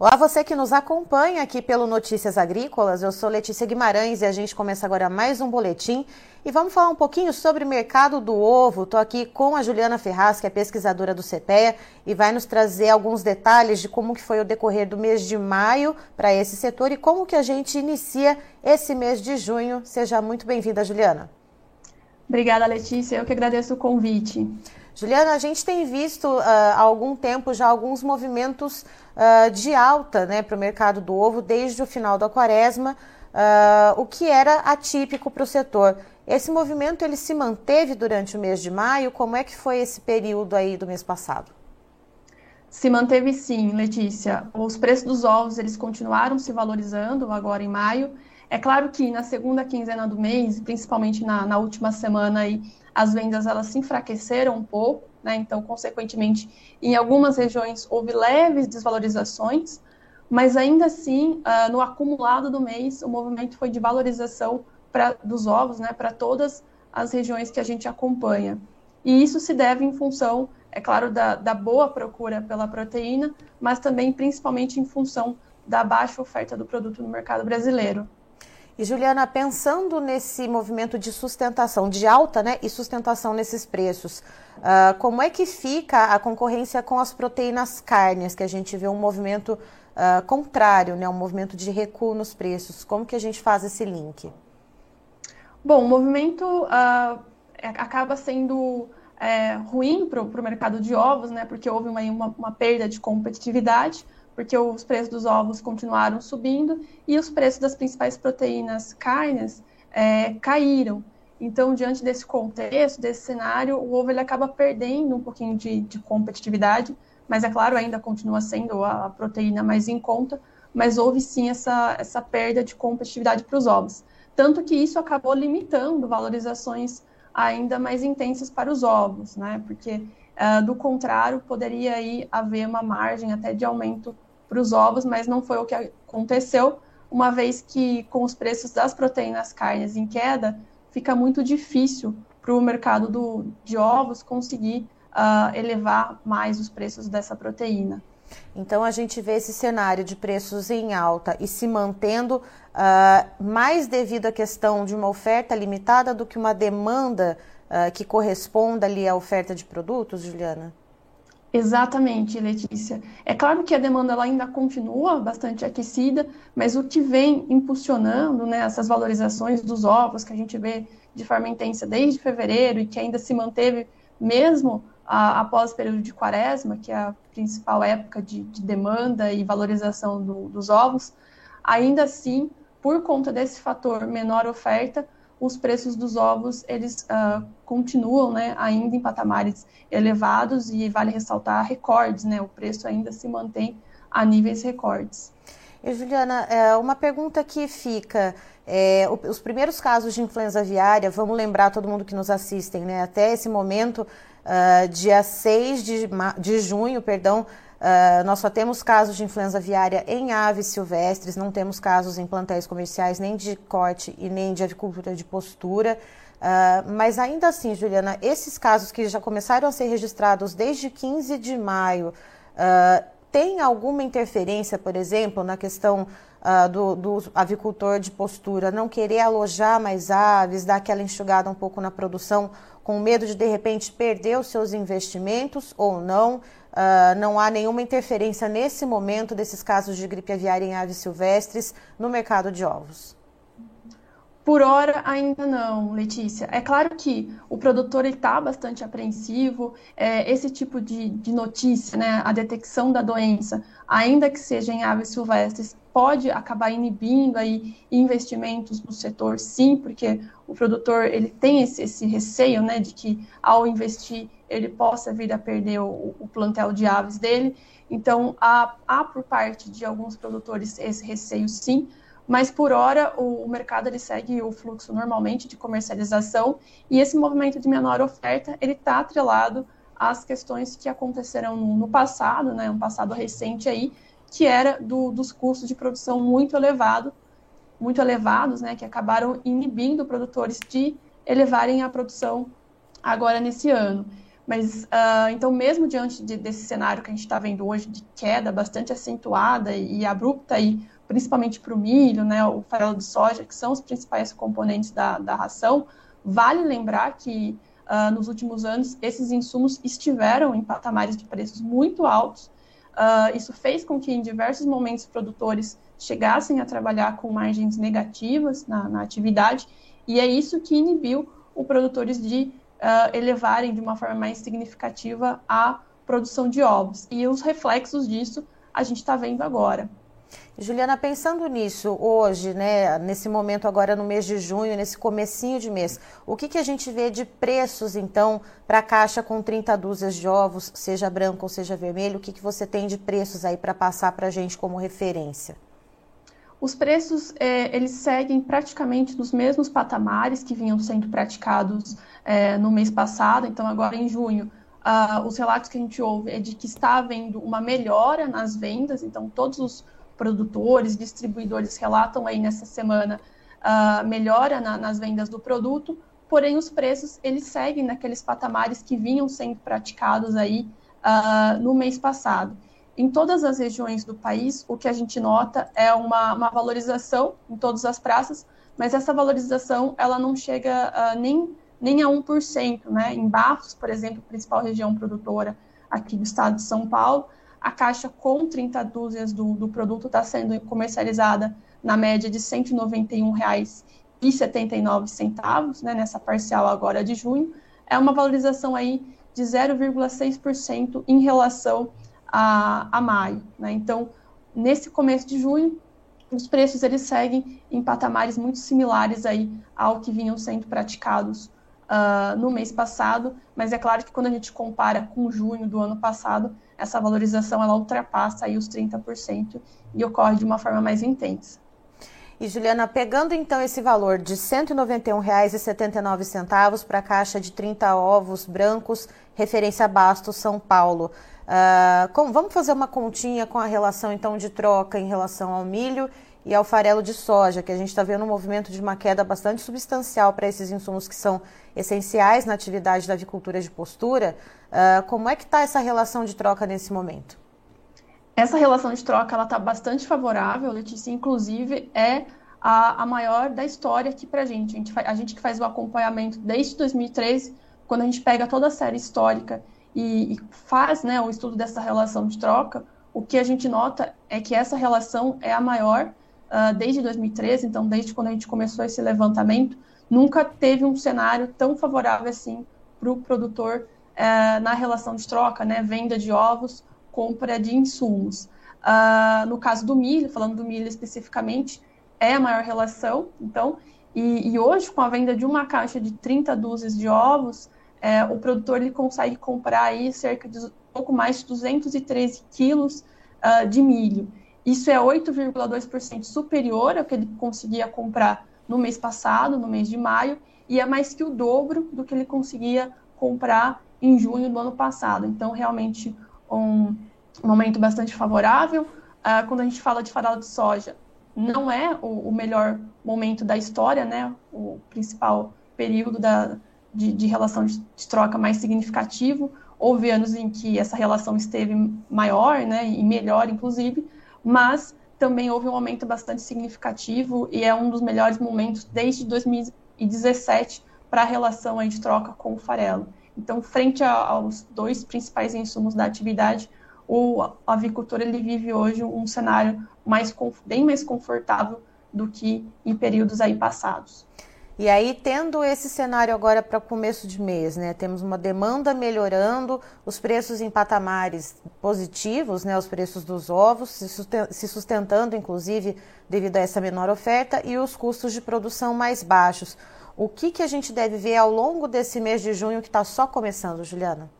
Olá, você que nos acompanha aqui pelo Notícias Agrícolas. Eu sou Letícia Guimarães e a gente começa agora mais um boletim. E vamos falar um pouquinho sobre o mercado do ovo. Estou aqui com a Juliana Ferraz, que é pesquisadora do CPEA, e vai nos trazer alguns detalhes de como que foi o decorrer do mês de maio para esse setor e como que a gente inicia esse mês de junho. Seja muito bem-vinda, Juliana. Obrigada, Letícia. Eu que agradeço o convite. Juliana, a gente tem visto uh, há algum tempo já alguns movimentos uh, de alta né, para o mercado do ovo desde o final da quaresma, uh, o que era atípico para o setor. Esse movimento ele se manteve durante o mês de maio? Como é que foi esse período aí do mês passado? Se manteve sim, Letícia. Os preços dos ovos eles continuaram se valorizando agora em maio. É claro que na segunda quinzena do mês, principalmente na, na última semana aí, as vendas elas se enfraqueceram um pouco, né? Então, consequentemente, em algumas regiões houve leves desvalorizações, mas ainda assim, uh, no acumulado do mês, o movimento foi de valorização pra, dos ovos, né, para todas as regiões que a gente acompanha. E isso se deve em função, é claro, da, da boa procura pela proteína, mas também principalmente em função da baixa oferta do produto no mercado brasileiro. E Juliana, pensando nesse movimento de sustentação, de alta né, e sustentação nesses preços, uh, como é que fica a concorrência com as proteínas carnes, que a gente vê um movimento uh, contrário, né, um movimento de recuo nos preços? Como que a gente faz esse link? Bom, o movimento uh, acaba sendo é, ruim para o mercado de ovos, né, porque houve uma, uma, uma perda de competitividade, porque os preços dos ovos continuaram subindo e os preços das principais proteínas carnes é, caíram. Então, diante desse contexto, desse cenário, o ovo ele acaba perdendo um pouquinho de, de competitividade, mas é claro, ainda continua sendo a proteína mais em conta, mas houve sim essa, essa perda de competitividade para os ovos. Tanto que isso acabou limitando valorizações ainda mais intensas para os ovos, né? Porque, uh, do contrário, poderia aí haver uma margem até de aumento para os ovos, mas não foi o que aconteceu, uma vez que com os preços das proteínas carnes em queda, fica muito difícil para o mercado do, de ovos conseguir uh, elevar mais os preços dessa proteína. Então a gente vê esse cenário de preços em alta e se mantendo uh, mais devido à questão de uma oferta limitada do que uma demanda uh, que corresponda ali à oferta de produtos, Juliana? Exatamente, Letícia. É claro que a demanda ela ainda continua bastante aquecida, mas o que vem impulsionando né, essas valorizações dos ovos que a gente vê de forma intensa desde fevereiro e que ainda se manteve mesmo a, após o período de quaresma, que é a principal época de, de demanda e valorização do, dos ovos, ainda assim, por conta desse fator menor oferta, os preços dos ovos eles uh, continuam né, ainda em patamares elevados e vale ressaltar recordes, né? O preço ainda se mantém a níveis recordes. E Juliana, é, uma pergunta que fica. É, os primeiros casos de influenza aviária, vamos lembrar todo mundo que nos assistem, né? Até esse momento, uh, dia 6 de, de junho, perdão, Uh, nós só temos casos de influenza aviária em aves silvestres, não temos casos em plantéis comerciais, nem de corte e nem de avicultura de postura. Uh, mas ainda assim, Juliana, esses casos que já começaram a ser registrados desde 15 de maio, uh, tem alguma interferência, por exemplo, na questão do, do, avicultor de postura não querer alojar mais aves, dar aquela enxugada um pouco na produção, com medo de de repente perder os seus investimentos ou não? Uh, não há nenhuma interferência nesse momento desses casos de gripe aviária em aves silvestres no mercado de ovos? Por hora, ainda não, Letícia. É claro que o produtor está bastante apreensivo, é, esse tipo de, de notícia, né, a detecção da doença, ainda que seja em aves silvestres, pode acabar inibindo aí investimentos no setor, sim, porque o produtor ele tem esse, esse receio, né, de que ao investir ele possa vir a perder o, o plantel de aves dele. Então, há, há por parte de alguns produtores esse receio, sim, mas por hora o, mercado ele segue o fluxo normalmente de comercialização. E esse movimento de menor oferta ele está atrelado às questões que aconteceram no, passado, né, um passado recente aí, que era do, dos custos de produção muito elevado, muito elevados, né, que acabaram inibindo produtores de elevarem a produção agora nesse ano. Mas, uh, então, mesmo diante de, desse cenário que a gente está vendo hoje de queda bastante acentuada e, e abrupta, e principalmente para o milho, né, o farelo de soja, que são os principais componentes da, da ração, vale lembrar que uh, nos últimos anos esses insumos estiveram em patamares de preços muito altos. Uh, isso fez com que, em diversos momentos, produtores chegassem a trabalhar com margens negativas na, na atividade, e é isso que inibiu os produtores de uh, elevarem de uma forma mais significativa a produção de ovos. E os reflexos disso a gente está vendo agora. Juliana, pensando nisso hoje, né, nesse momento agora no mês de junho, nesse comecinho de mês, o que, que a gente vê de preços então para a caixa com 30 dúzias de ovos, seja branco ou seja vermelho? O que, que você tem de preços aí para passar para a gente como referência? Os preços é, eles seguem praticamente nos mesmos patamares que vinham sendo praticados é, no mês passado. Então, agora em junho, uh, os relatos que a gente ouve é de que está havendo uma melhora nas vendas. Então, todos os produtores, distribuidores relatam aí nessa semana uh, melhora na, nas vendas do produto. Porém, os preços eles seguem naqueles patamares que vinham sendo praticados aí uh, no mês passado em todas as regiões do país, o que a gente nota é uma, uma valorização em todas as praças, mas essa valorização ela não chega uh, nem, nem a 1%. Né? Em Barros, por exemplo, principal região produtora aqui do estado de São Paulo, a caixa com 30 dúzias do, do produto está sendo comercializada na média de R$ 191,79, né, nessa parcial agora de junho, é uma valorização aí de 0,6% em relação a, a maio. Né? Então, nesse começo de junho, os preços eles seguem em patamares muito similares aí ao que vinham sendo praticados uh, no mês passado, mas é claro que quando a gente compara com junho do ano passado, essa valorização ela ultrapassa aí os 30% e ocorre de uma forma mais intensa. E Juliana, pegando então esse valor de R$ 191,79 para a caixa de 30 ovos brancos, referência Bastos, São Paulo, Uh, com, vamos fazer uma continha com a relação então de troca em relação ao milho e ao farelo de soja, que a gente está vendo um movimento de uma queda bastante substancial para esses insumos que são essenciais na atividade da avicultura de postura. Uh, como é que está essa relação de troca nesse momento? Essa relação de troca ela está bastante favorável, Letícia. Inclusive é a, a maior da história aqui para a gente. A gente, que faz o acompanhamento desde 2013, quando a gente pega toda a série histórica e, e faz né, o estudo dessa relação de troca, o que a gente nota é que essa relação é a maior uh, desde 2013, então desde quando a gente começou esse levantamento, nunca teve um cenário tão favorável assim para o produtor uh, na relação de troca, né, venda de ovos, compra de insumos. Uh, no caso do milho, falando do milho especificamente, é a maior relação, então, e, e hoje com a venda de uma caixa de 30 dúzias de ovos, é, o produtor ele consegue comprar aí cerca de pouco mais de 213 quilos uh, de milho. Isso é 8,2% superior ao que ele conseguia comprar no mês passado, no mês de maio, e é mais que o dobro do que ele conseguia comprar em junho do ano passado. Então, realmente, um momento bastante favorável. Uh, quando a gente fala de farelo de soja, não é o, o melhor momento da história, né? O principal período da, de, de relação de, de, troca mais significativo. Houve anos em que essa relação esteve maior, né, e melhor, inclusive, mas também houve um aumento bastante significativo e é um dos melhores momentos desde 2017 para a relação aí de troca com o farelo. Então, frente a, aos dois principais insumos da atividade, o avicultor ele vive hoje um cenário mais, bem mais confortável do que em períodos aí passados. E aí, tendo esse cenário agora para começo de mês, né? Temos uma demanda melhorando, os preços em patamares positivos, né? Os preços dos ovos se sustentando, inclusive, devido a essa menor oferta, e os custos de produção mais baixos. O que, que a gente deve ver ao longo desse mês de junho que está só começando, Juliana?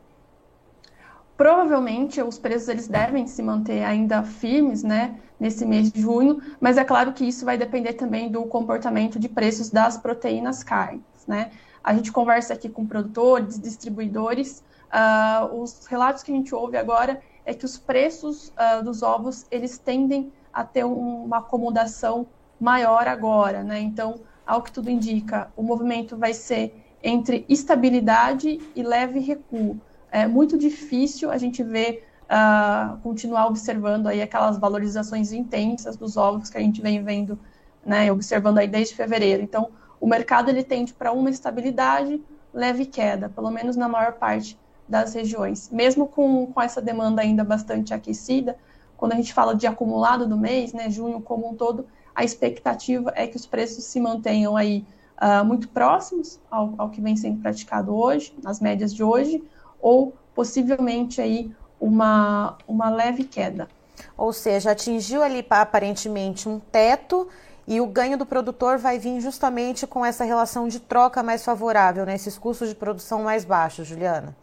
Provavelmente os preços eles devem se manter ainda firmes, né, nesse mês de junho, mas é claro que isso vai depender também do comportamento de preços das proteínas carnes, né? A gente conversa aqui com produtores, distribuidores, uh, os relatos que a gente ouve agora é que os preços uh, dos ovos eles tendem a ter um, uma acomodação maior agora, né? Então, ao que tudo indica, o movimento vai ser entre estabilidade e leve recuo. É muito difícil a gente ver uh, continuar observando aí aquelas valorizações intensas dos ovos que a gente vem vendo, né, observando aí desde fevereiro. Então, o mercado ele tende para uma estabilidade, leve queda, pelo menos na maior parte das regiões. Mesmo com, com essa demanda ainda bastante aquecida, quando a gente fala de acumulado do mês, né, junho como um todo, a expectativa é que os preços se mantenham aí uh, muito próximos ao, ao, que vem sendo praticado hoje, nas médias de hoje, ou possivelmente aí uma, uma leve queda. Ou seja, atingiu ali aparentemente um teto e o ganho do produtor vai vir justamente com essa relação de troca mais favorável, né? esses custos de produção mais baixos, Juliana.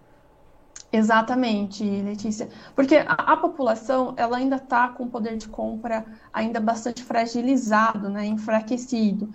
Exatamente, Letícia. Porque a, a população ela ainda está com o poder de compra ainda bastante fragilizado, né, enfraquecido.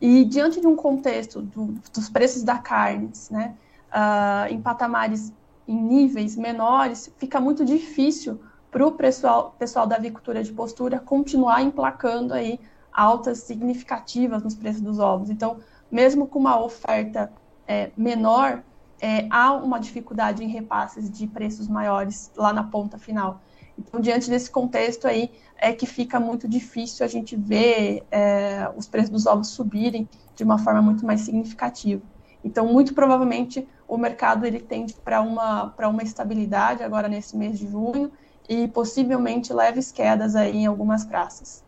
E diante de um contexto do, dos preços da carne, né, uh, em patamares, em níveis menores, fica muito difícil para o pessoal, pessoal da avicultura de postura continuar emplacando aí altas significativas nos preços dos ovos. Então, mesmo com uma oferta é, menor, é, há uma dificuldade em repasses de preços maiores lá na ponta final. Então, diante desse contexto aí, é que fica muito difícil a gente ver é, os preços dos ovos subirem de uma forma muito mais significativa. Então, muito provavelmente, o mercado ele tende para uma, uma estabilidade agora nesse mês de junho e possivelmente leves quedas aí em algumas praças.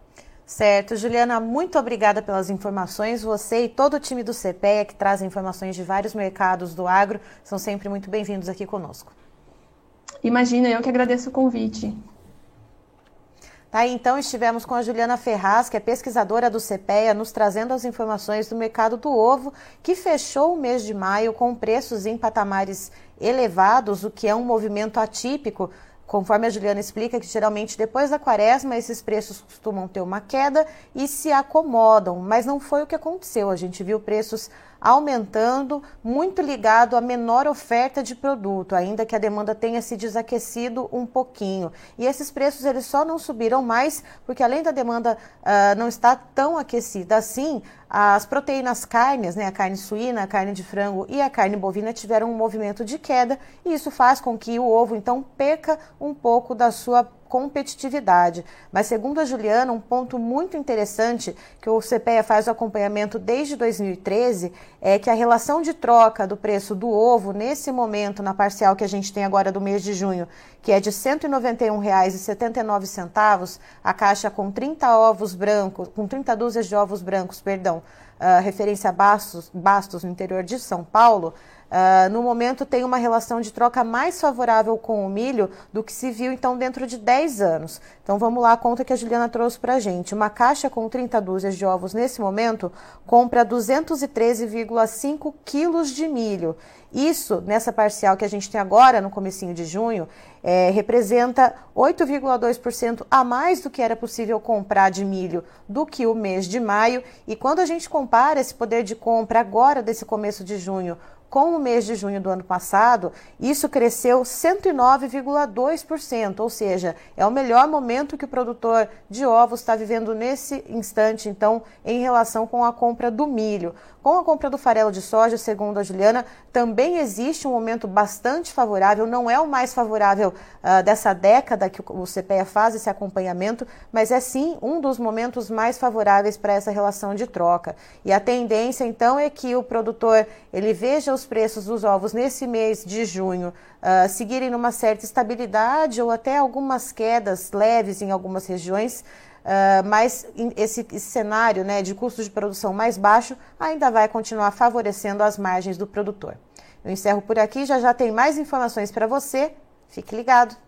Certo, Juliana, muito obrigada pelas informações. Você e todo o time do CPEA que traz informações de vários mercados do agro são sempre muito bem-vindos aqui conosco. Imagina, eu que agradeço o convite. Tá, então estivemos com a Juliana Ferraz, que é pesquisadora do CPEA, nos trazendo as informações do mercado do ovo, que fechou o mês de maio com preços em patamares elevados, o que é um movimento atípico Conforme a Juliana explica, que geralmente depois da quaresma esses preços costumam ter uma queda e se acomodam, mas não foi o que aconteceu. A gente viu preços aumentando, muito ligado à menor oferta de produto, ainda que a demanda tenha se desaquecido um pouquinho. E esses preços eles só não subiram mais porque além da demanda uh, não estar tão aquecida assim, as proteínas carnes, né, a carne suína, a carne de frango e a carne bovina tiveram um movimento de queda e isso faz com que o ovo então perca um pouco da sua competitividade. Mas, segundo a Juliana, um ponto muito interessante que o CPEA faz o acompanhamento desde 2013 é que a relação de troca do preço do ovo, nesse momento, na parcial que a gente tem agora do mês de junho, que é de R$ 191,79, a caixa com 30 ovos brancos, com 30 dúzias de ovos brancos, perdão, uh, referência a Bastos, Bastos, no interior de São Paulo, Uh, no momento tem uma relação de troca mais favorável com o milho do que se viu então dentro de 10 anos. Então vamos lá a conta que a Juliana trouxe para a gente. Uma caixa com 30 dúzias de ovos nesse momento compra 213,5 quilos de milho. Isso, nessa parcial que a gente tem agora, no comecinho de junho, é, representa 8,2% a mais do que era possível comprar de milho do que o mês de maio. E quando a gente compara esse poder de compra agora, desse começo de junho, com o mês de junho do ano passado, isso cresceu 109,2%, ou seja, é o melhor momento que o produtor de ovos está vivendo nesse instante, então, em relação com a compra do milho. Com a compra do farelo de soja, segundo a Juliana, também existe um momento bastante favorável, não é o mais favorável uh, dessa década que o CPEA faz esse acompanhamento, mas é sim um dos momentos mais favoráveis para essa relação de troca. E a tendência, então, é que o produtor ele veja os preços dos ovos nesse mês de junho uh, seguirem numa certa estabilidade ou até algumas quedas leves em algumas regiões. Uh, mas esse, esse, cenário né, de custo de produção mais baixo ainda vai continuar favorecendo as margens do produtor. Eu encerro por aqui, já já tem mais informações para você. Fique ligado.